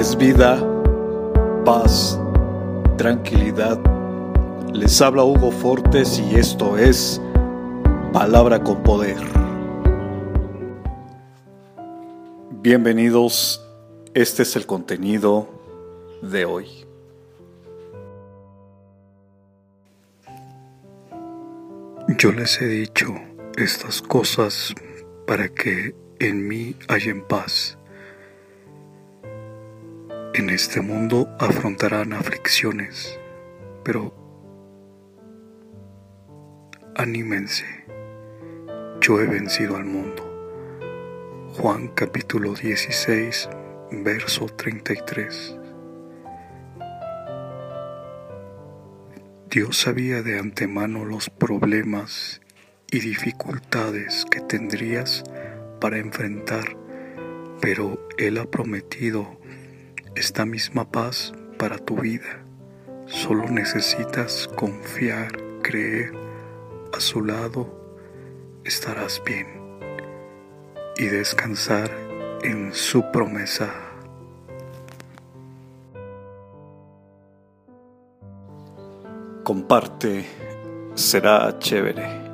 es vida, paz, tranquilidad. Les habla Hugo Fortes y esto es Palabra con Poder. Bienvenidos, este es el contenido de hoy. Yo les he dicho estas cosas para que en mí hayan paz. En este mundo afrontarán aflicciones, pero anímense, yo he vencido al mundo. Juan capítulo 16, verso 33. Dios sabía de antemano los problemas y dificultades que tendrías para enfrentar, pero Él ha prometido esta misma paz para tu vida. Solo necesitas confiar, creer, a su lado estarás bien y descansar en su promesa. Comparte, será chévere.